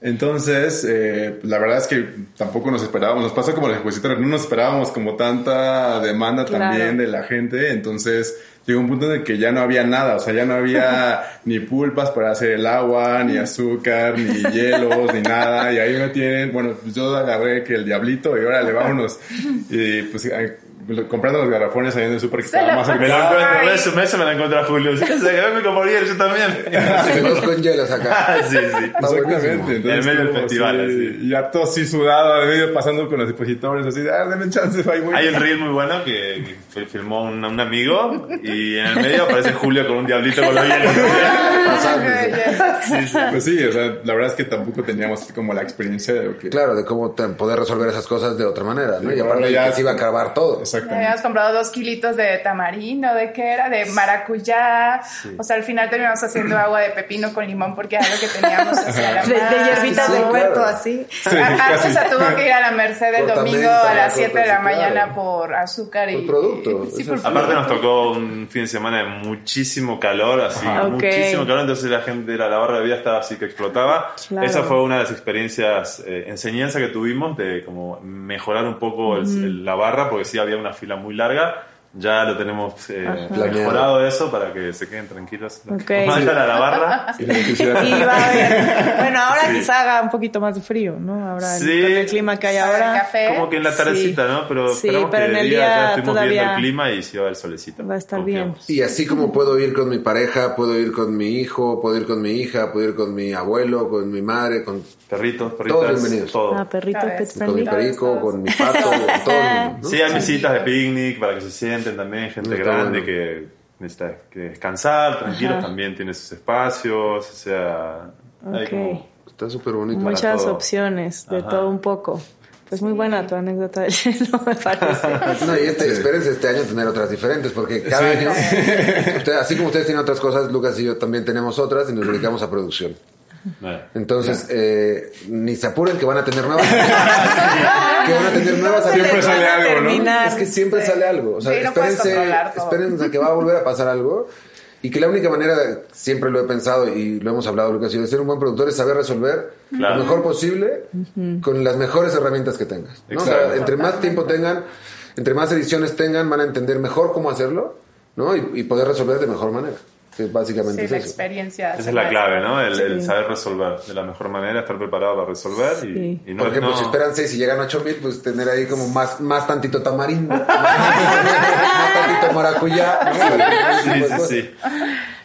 Entonces, eh, la verdad es que tampoco nos esperábamos, nos pasó como los expositores, no nos esperábamos como tanta demanda Claro. también de la gente, entonces llegó un punto en el que ya no había nada, o sea, ya no había ni pulpas para hacer el agua, ni azúcar, ni hielos, ni nada, y ahí me tienen, bueno, pues yo agarré que el diablito y órale, vámonos, y pues comprando los garrafones ahí en el súper que Se estaba la más Me cerca. lo encuentro, Ay. eso, eso me lo encuentro a Julio. Sí, se quedó como ayer, yo también. Dos con hielos acá. Ah, sí, sí. Buenísimo. Exactamente. Entonces, En medio del festival, así, así. Y ya todo así sudado, de medio pasando con los expositores, así, ah, denme chance, ahí voy. Hay un reel muy bueno que, que filmó un, un amigo y en el medio aparece Julio con un diablito con los hielos. Sí, sí. Pues sí, o sea, la verdad es que tampoco teníamos como la experiencia de lo que... Claro, de cómo poder resolver esas cosas de otra manera, ¿no? Sí, Y aparte ya se iba a acabar todo. Exactamente. Habíamos comprado dos kilitos de tamarindo, ¿de qué era? De maracuyá. O sea, al final terminamos haciendo agua de pepino con limón porque era lo que teníamos hacia la De, de hierbitas sí, de claro. huerto, así. Sí, Ajá, casi. o sea, tuvo que ir a la Merced el domingo a las por 7 de la sí, claro. mañana por azúcar y... Por producto, Sí, por Aparte nos tocó un fin de semana de muchísimo calor, así, muchísimo calor, entonces la gente, la, la barra de vida estaba así que explotaba. Claro. Esa fue una de las experiencias, eh, enseñanza que tuvimos de como mejorar un poco el- el- la barra, porque sí había una fila muy larga. Ya lo tenemos eh, Planeado. mejorado eso para que se queden tranquilos. Ok. Vayan a la barra. Y la electricidad. Y va a haber. Bueno, ahora Sí. quizá haga un poquito más de frío, ¿no? Ahora el- Sí. con el clima que hay ahora. café. Como que en la tardecita, Sí. ¿no? Pero, Sí, pero que en el día, día ya estuvimos viendo todavía el clima y sí va a haber solecito. Va a estar bien. Confiamos. Y así como puedo ir con mi pareja, puedo ir con mi hijo, puedo ir con mi hija, puedo ir con mi abuelo, con mi madre, con, Perritos, perritas, Todos bienvenidos. todo. Ah, perrito Sabes. pet con mi perico, con mi pato, con todo el. Sí, hay mesitas de picnic para que se sienten también, gente Está grande bueno. que necesita que descansar, tranquilos, Ajá. también tiene sus espacios, o sea, hay Ok. como- Está súper bonito. Muchas todo. opciones, de Ajá. todo un poco. Pues muy buena tu anécdota del hielo, me parece. No, y este, espérense este año tener otras diferentes, porque cada año, usted- así como ustedes tienen otras cosas, Lucas y yo también tenemos otras y nos dedicamos a producción. Entonces, eh, ni se apuren que van a tener nuevas. que van a tener nuevas No Siempre sale algo, ¿no? Es que siempre sale algo. O sea, Sí, no espérense, espérense a que va a volver a pasar algo. Y que la única manera, siempre lo he pensado y lo hemos hablado, Lucas, y de ser un buen productor es saber resolver Claro. lo mejor posible con las mejores herramientas que tengas. ¿no? O sea, Exacto. entre más tiempo tengan, entre más ediciones tengan, van a entender mejor cómo hacerlo ¿no? y, y poder resolver de mejor manera. Que básicamente Sí, es la eso. experiencia. Esa es la clave, ¿no? El, saber resolver de la mejor manera, estar preparado para resolver y, Sí. y no, Por ejemplo, no- si esperan 6 y llegan a 8 mil, pues tener ahí como más, más tantito tamarindo, más, más tantito maracuyá. ¿no? Sí, sí, sí.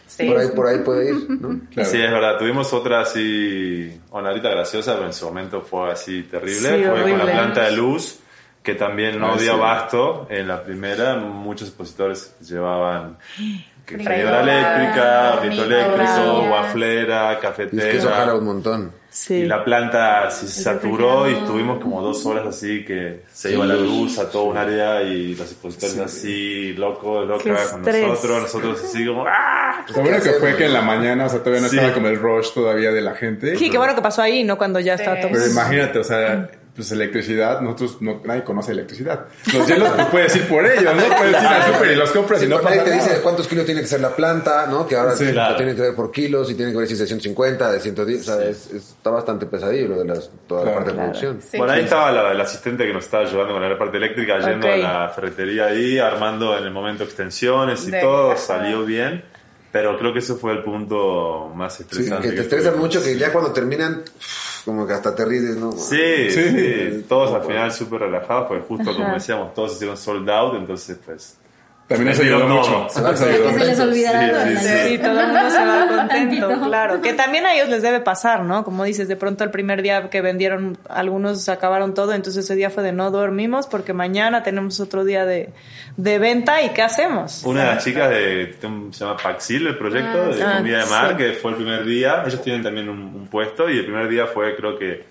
Sí. Por ahí, por ahí puede ir, ¿no? Claro. Sí, es verdad. Tuvimos otra así, ahorita graciosa, pero en su momento fue así terrible. Sí, fue con la planta de luz. que también no Ah, dio sí. abasto. En la primera, muchos expositores llevaban Freidora, eléctrica, frito hornillas, eléctrico, guaflera, Y es que eso cafetera. jala un montón. Sí. Y la planta se saturó y estuvimos como dos horas así que se iba la luz a todo un área y los expositores así locos, locas con nosotros, nosotros así como ¡ah! Lo bueno que fue que en la mañana, o sea, todavía no Sí. estaba como el rush todavía de la gente. Sí, qué bueno que pasó ahí, ¿no? Cuando ya estaba todo. Pero imagínate, o sea, pues electricidad, nosotros no, nadie conoce electricidad. Los hielos los puedes ir por ellos, ¿no? Puedes ir al súper y los compras y no Nadie pasa te dice nada. cuántos kilos tiene que ser la planta, ¿no? Que ahora Sí, lo claro. tienen que ver por kilos y tiene que ver si es de 150, de 110. O sea, es- es- está bastante pesadillo lo de las, toda la Claro. parte de Claro. producción. Sí. Bueno, ahí estaba la, el asistente que nos estaba ayudando con la parte eléctrica, yendo Ok. a la ferretería ahí, armando en el momento extensiones y De- todo, salió bien. Pero creo que ese fue el punto más Sí, estresante. que te estresan mucho, que ya cuando terminan, como que hasta te ríes, ¿no? Sí, Sí. sí, todos al final súper relajados, porque justo como decíamos, todos hicieron sold out, entonces pues... También eso ayudó mucho. se les olvidara Sí, sí, sí. todo el mundo se va contento, claro. Que también a ellos les debe pasar, ¿no? Como dices, de pronto el primer día que vendieron, algunos acabaron todo, entonces ese día fue de no dormimos porque mañana tenemos otro día de, de venta y ¿qué hacemos? Una de las chicas de, se llama Paxil, el proyecto de Ah, comida de mar, sí. que fue el primer día. Ellos tienen también un, un puesto y el primer día fue creo que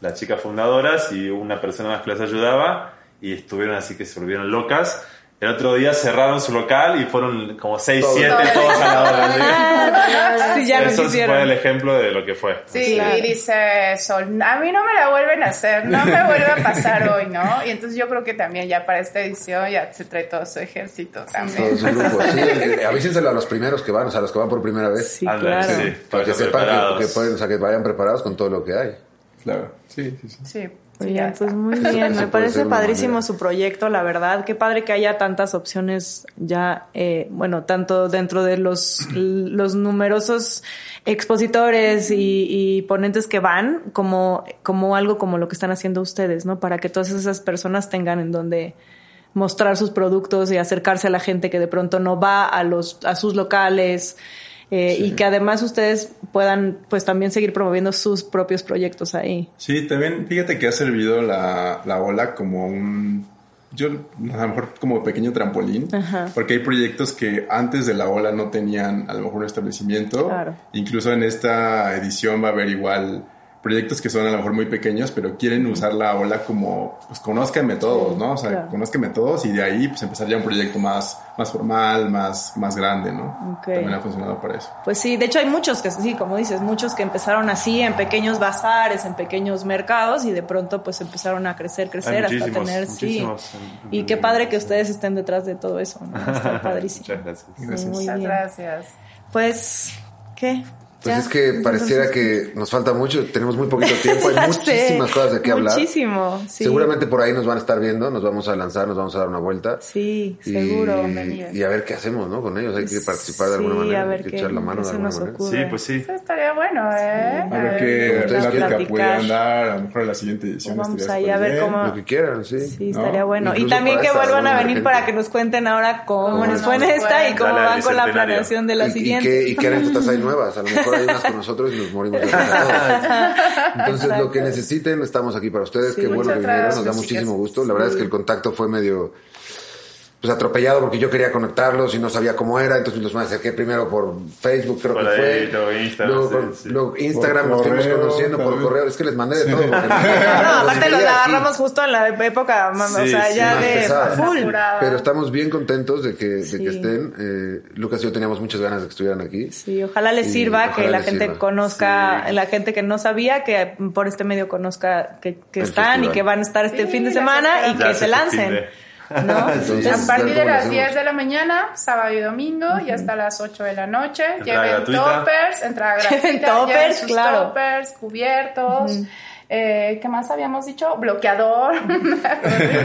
las chicas fundadoras y una persona más que las ayudaba y estuvieron así que se volvieron locas. El otro día cerraron su local y fueron como 6, Todos. 7 todos a la hora. ¿sí? Ah, sí, ya lo Eso fue el ejemplo de lo que fue. Sí, Claro. y dice Sol, a mí no me la vuelven a hacer, no me vuelve a pasar hoy, ¿no? Y entonces yo creo que también ya para esta edición ya se trae todo su ejército Todo también. su grupo, sí. eh, Avísenselo a los primeros que van, o sea, a los que van por primera vez. Sí, claro. sí, Para que estar sepan que, que pueden, o sea, que vayan preparados con todo lo que hay. Claro, sí, sí, sí. Sí, sí, Oigan, ya pues muy bien, me parece padrísimo manera. su proyecto, la verdad. Qué padre que haya tantas opciones ya, eh, bueno, tanto dentro de los, los numerosos expositores y, y ponentes que van, como, como algo como lo que están haciendo ustedes, ¿no? Para que todas esas personas tengan en donde mostrar sus productos y acercarse a la gente que de pronto no va a los, a sus locales. Eh, Y que además ustedes puedan, pues también seguir promoviendo sus propios proyectos ahí. Sí, también fíjate que ha servido la, la ola como un, yo a lo mejor como pequeño trampolín, Ajá. porque hay proyectos que antes de la ola no tenían a lo mejor un establecimiento. Claro. Incluso en esta edición va a haber igual proyectos que son a lo mejor muy pequeños, pero quieren usar la ola como, pues conózcanme todos, ¿no? O sea, claro. conózcanme todos y de ahí pues empezar ya un proyecto más, más formal, más, más grande, ¿no? También ha funcionado para eso. Pues sí, de hecho hay muchos que sí, como dices, muchos que empezaron así en pequeños bazares, en pequeños mercados y de pronto pues empezaron a crecer, crecer hasta tener sí. Y qué padre que ustedes estén detrás de todo eso, ¿no? Está padrísimo. Muchas gracias. Gracias. Muy Muchas bien. gracias. Pues, ¿qué? Pues ¿Ya? es que pareciera que nos falta mucho, tenemos muy poquito tiempo, hay muchísimas sé, cosas de qué hablar. Muchísimo, sí. Seguramente por ahí nos van a estar viendo, nos vamos a lanzar, nos vamos a dar una vuelta. Sí, Y, seguro. y a ver qué hacemos, ¿no? Con ellos hay que participar de alguna Sí, manera, a ver hay que qué- echar la mano de alguna manera. ocurre. Sí, pues sí. Eso estaría bueno, ¿eh? A ver qué plática platicar. pudieran dar, a lo mejor en la siguiente edición. Pues vamos ahí a ver bien. cómo- Lo que quieran, sí. Sí, ¿no? estaría bueno. Y Incluso también para que vuelvan a venir para que nos cuenten ahora cómo, ¿Cómo les nos fue en esta y cómo van con la planeación de la Y- y, siguiente. y qué anécdotas hay nuevas. A lo mejor hay unas con nosotros y nos morimos de. Entonces, lo que necesiten, estamos aquí para ustedes. Sí. Qué bueno que vinieron, nos da muchísimo gusto. La verdad es que el contacto fue medio pues atropellado porque yo quería conectarlos y no sabía cómo era, entonces los me acerqué primero por Facebook, creo Por que ahí, fue. luego Instagram, Luego, sí, luego Instagram Por nos fuimos correo conociendo por correo, es que les mandé de todo. porque- No, aparte los agarramos justo en la época, o sea, sí, ya más de pesada. full. Pero estamos bien contentos de que, de Sí. que estén. Eh, Lucas y yo teníamos muchas ganas de que estuvieran aquí. Sí, ojalá les sirva, ojalá que la gente sirva. conozca, Sí. la gente que no sabía, que por este medio conozca que, que están festival. y que van a estar este Sí, fin de semana y que se lancen. ¿No? Entonces, A partir de las hacemos. 10 de la mañana, sábado y domingo, y hasta las 8 de la noche. Entrada Lleven gratuita. toppers, entrada gratuita. Lleven toppers, sus claro. toppers, cubiertos. eh, ¿Qué más habíamos dicho? Bloqueador.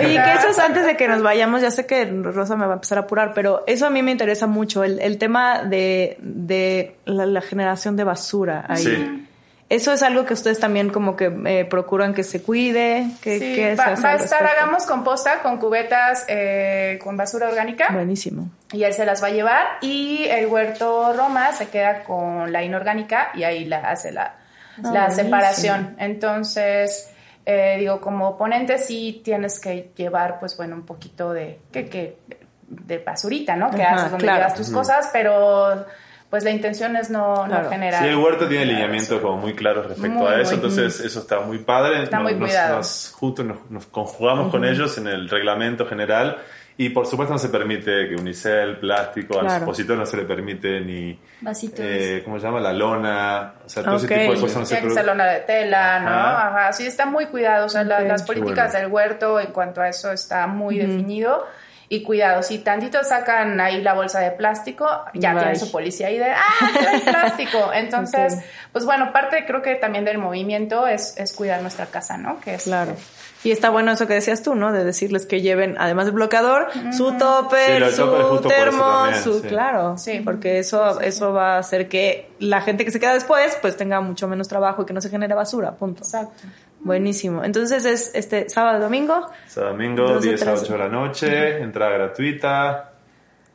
Y que eso es antes de que nos vayamos, ya sé que Rosa me va a empezar a apurar, pero eso a mí me interesa mucho, el, el tema de, de la, la generación de basura ahí. Sí. Eso es algo que ustedes también como que eh, procuran que se cuide, que, Sí, va, a estar, respecto? hagamos composta con cubetas eh, con basura orgánica. Buenísimo. Y él se las va a llevar. Y el huerto Roma se queda con la inorgánica y ahí la hace la, Ah, la separación. Entonces, Eh, digo, como ponente sí tienes que llevar, pues bueno, un poquito de, que, que, de basurita, ¿no? Que Ajá, haces donde claro. llevas tus cosas, pero pues la intención es no, Claro. no generar. Sí, el huerto tiene lineamientos como muy claros respecto Muy, a eso, muy. entonces eso está muy padre. Está Nos- muy nos- cuidado. Nos, justo nos, nos conjugamos con ellos en el reglamento general y por supuesto no se permite que unicel, plástico, al Claro. supositor no se le permite ni, Vasitos. eh, ¿cómo se llama? La lona, o sea, todo ese tipo de cosas no se permite. lona de tela, ¿no? Ajá. Sí, está muy cuidado. O sea, la- las políticas bueno. del huerto en cuanto a eso está muy definido. Y cuidado, si tantito sacan ahí la bolsa de plástico, ya Bye. tiene su policía ahí de, ¡ah, trae plástico! Entonces, pues bueno, parte creo que también del movimiento es, es cuidar nuestra casa, ¿no? Que es, Claro. Y está bueno eso que decías tú, ¿no? De decirles que lleven, además del bloqueador, su topper, su termo, también, su... sí. Claro. Sí. Porque eso, eso va a hacer que la gente que se queda después, pues tenga mucho menos trabajo y que no se genere basura, punto. Exacto. Buenísimo. Entonces es este sábado y domingo, O sea, domingo, Doce, 10 a trece. 8 de la noche, entrada gratuita.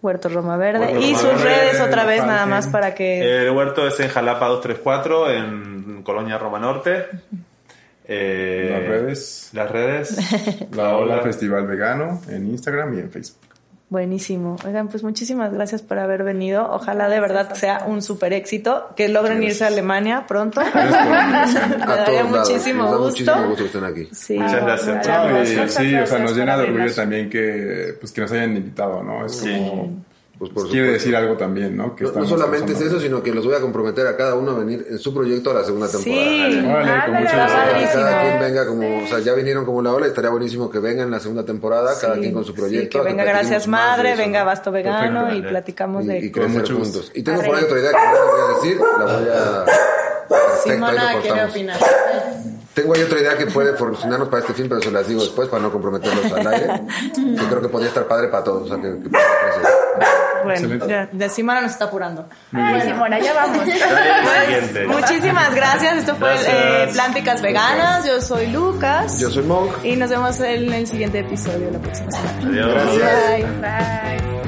Huerto Roma Verde. Huerto y Roma sus Verde, redes otra vez nada más para que... El huerto es en Jalapa 234, en Colonia Roma Norte. Eh, Las redes. Las redes. La Ola Festival Vegano en Instagram y en Facebook. Buenísimo. Oigan, pues muchísimas gracias por haber venido. Ojalá de verdad sea un super éxito, que logren irse a Alemania pronto. Me A daría todos lados. muchísimo gusto. muchísimo gusto que estén aquí. Sí. Muchas gracias. Sí, o sea, nos llena de orgullo también que, pues, que nos hayan invitado, ¿no? Es Sí. como, Pues por quiere supuesto. decir algo también, ¿no? Que No, no solamente es eso, sino que los voy a comprometer a cada uno a venir en su proyecto a la segunda temporada. Sí. Órale, con mucho gusto. Que cada quien venga como, o sea, ya vinieron como la ola, estaría buenísimo que vengan en la segunda temporada, cada Sí, quien con su sí, proyecto. que a venga Gracias Madre, eso, venga. Basto Vegano Perfecto. y platicamos y, de... y Con crecer mucho gusto. juntos. Y tengo por ahí otra idea que no les voy a decir, la voy a... Perfecto, Simona quiere opinar. Tengo ahí otra idea que puede funcionarnos para este film, pero se las digo después para no comprometerlos al aire. que creo que podría estar padre para todos. O sea, que, que. Bueno, ya, de Simona nos está apurando. Ay, Simona, ya vamos. Siguiente. Muchísimas gracias. Esto fue Gracias. eh, Plánticas Veganas. Yo soy Lucas. Yo soy Monk. Y nos vemos en el siguiente episodio la próxima semana. Adiós. Gracias. Bye. Bye.